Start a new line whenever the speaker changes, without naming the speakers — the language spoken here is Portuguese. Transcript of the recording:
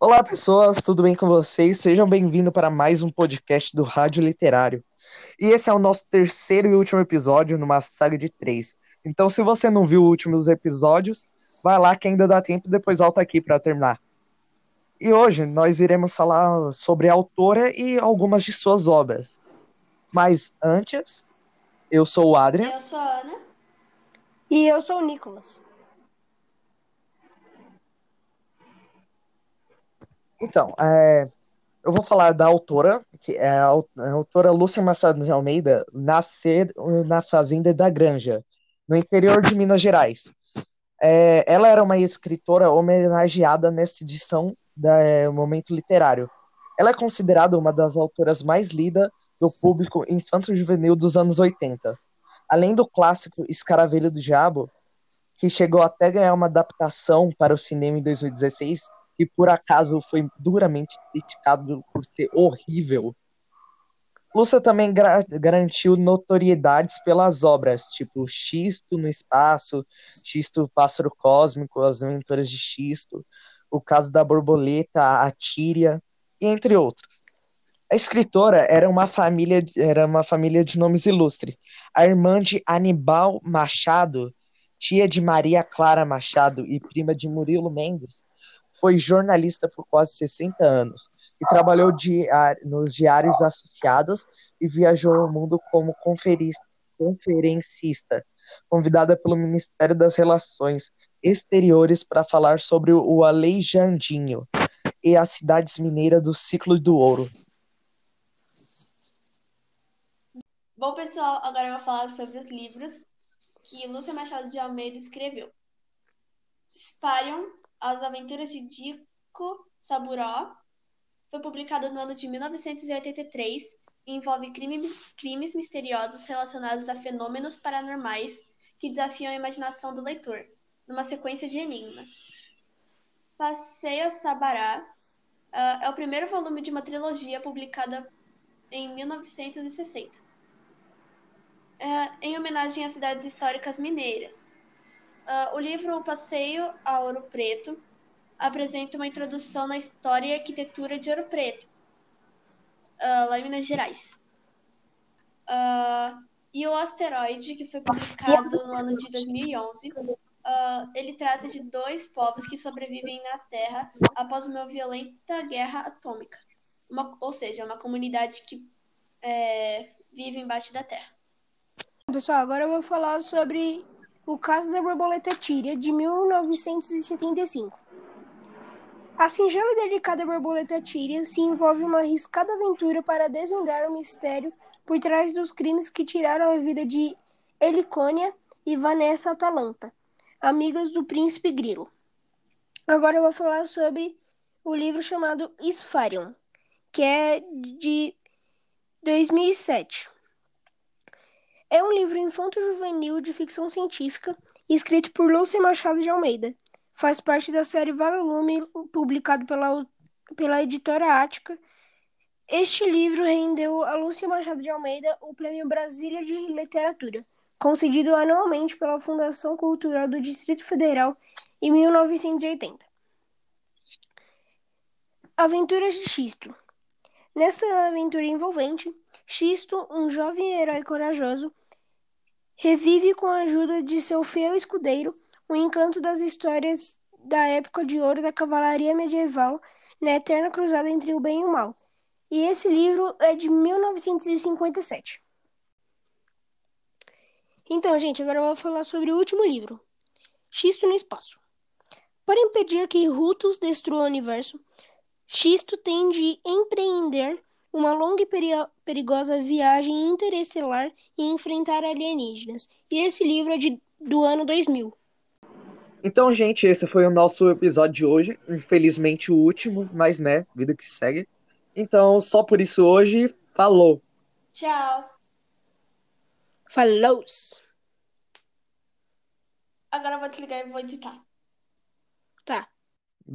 Olá, pessoas, tudo bem com vocês? Sejam bem-vindos para mais um podcast do Rádio Literário. E esse é o nosso terceiro e último episódio numa saga de três. Então, se você não viu os últimos episódios, vai lá que ainda dá tempo e depois volta aqui para terminar. E hoje nós iremos falar sobre a autora e algumas de suas obras. Mas antes, eu sou o Adrian.
Eu sou a Ana.
E eu sou o Nicolas.
Então, é, eu vou falar da autora, que é a, a autora Lúcia Machado de Almeida, nascer na fazenda da Granja, no interior de Minas Gerais. É, ela era uma escritora homenageada nesta edição do é, Momento Literário. Ela é considerada uma das autoras mais lidas do público infanto-juvenil dos anos 80. Além do clássico Escaravelho do Diabo, que chegou até ganhar uma adaptação para o cinema em 2016, e por acaso foi duramente criticado por ser horrível. Lúcia também garantiu notoriedades pelas obras, tipo Xisto no Espaço, Xisto Pássaro Cósmico, As Aventuras de Xisto, O Caso da Borboleta, A Tíria, entre outros. A escritora era uma família, era uma família de nomes ilustres. A irmã de Anibal Machado, tia de Maria Clara Machado e prima de Murilo Mendes, foi jornalista por quase 60 anos e trabalhou nos diários associados e viajou o mundo como conferencista, convidada pelo Ministério das Relações Exteriores para falar sobre o Aleijandinho e as cidades mineiras do ciclo do ouro.
Bom, pessoal, agora eu vou falar sobre os livros que Lúcia Machado de Almeida escreveu. Sparion, As Aventuras de Dico Saburó, foi publicado no ano de 1983 e envolve crimes, crimes misteriosos relacionados a fenômenos paranormais que desafiam a imaginação do leitor, numa sequência de enigmas. Passeio Sabará uh, é o primeiro volume de uma trilogia publicada em 1960 é, em homenagem às cidades históricas mineiras. Uh, o livro O Passeio a Ouro Preto apresenta uma introdução na história e arquitetura de Ouro Preto, uh, lá em Minas Gerais. Uh, e o Asteroide, que foi publicado no ano de 2011, ele trata de dois povos que sobrevivem na Terra após uma violenta guerra atômica. Uma, ou seja, uma comunidade que é, vive embaixo da Terra.
Pessoal, agora eu vou falar sobre o caso da borboleta tíria de 1975. A singela e delicada borboleta tíria se envolve uma arriscada aventura para desvendar o mistério por trás dos crimes que tiraram a vida de Helicônia e Vanessa Atalanta, amigas do príncipe Grilo. Agora eu vou falar sobre o livro chamado Spharion, que é de 2007. É um livro infanto-juvenil de ficção científica escrito por Lúcia Machado de Almeida. Faz parte da série Vagalume, publicado pela, pela editora Ática. Este livro rendeu a Lúcia Machado de Almeida o Prêmio Brasília de Literatura, concedido anualmente pela Fundação Cultural do Distrito Federal em 1980. Aventuras de Xisto. Nessa aventura envolvente, Xisto, um jovem herói corajoso, revive com a ajuda de seu fiel escudeiro o encanto das histórias da época de ouro da cavalaria medieval na eterna cruzada entre o bem e o mal. E esse livro é de 1957. Então, gente, agora eu vou falar sobre o último livro, Xisto no Espaço. Para impedir que Rutus destrua o universo, Xisto tem de empreender uma longa e perigosa viagem interestelar e enfrentar alienígenas. E esse livro é de, do ano 2000.
Então, gente, esse foi o nosso episódio de hoje. Infelizmente o último, mas né, vida que segue. Então, só por isso hoje, falou.
Tchau.
Falou.
Agora eu vou desligar e vou editar.
Tá.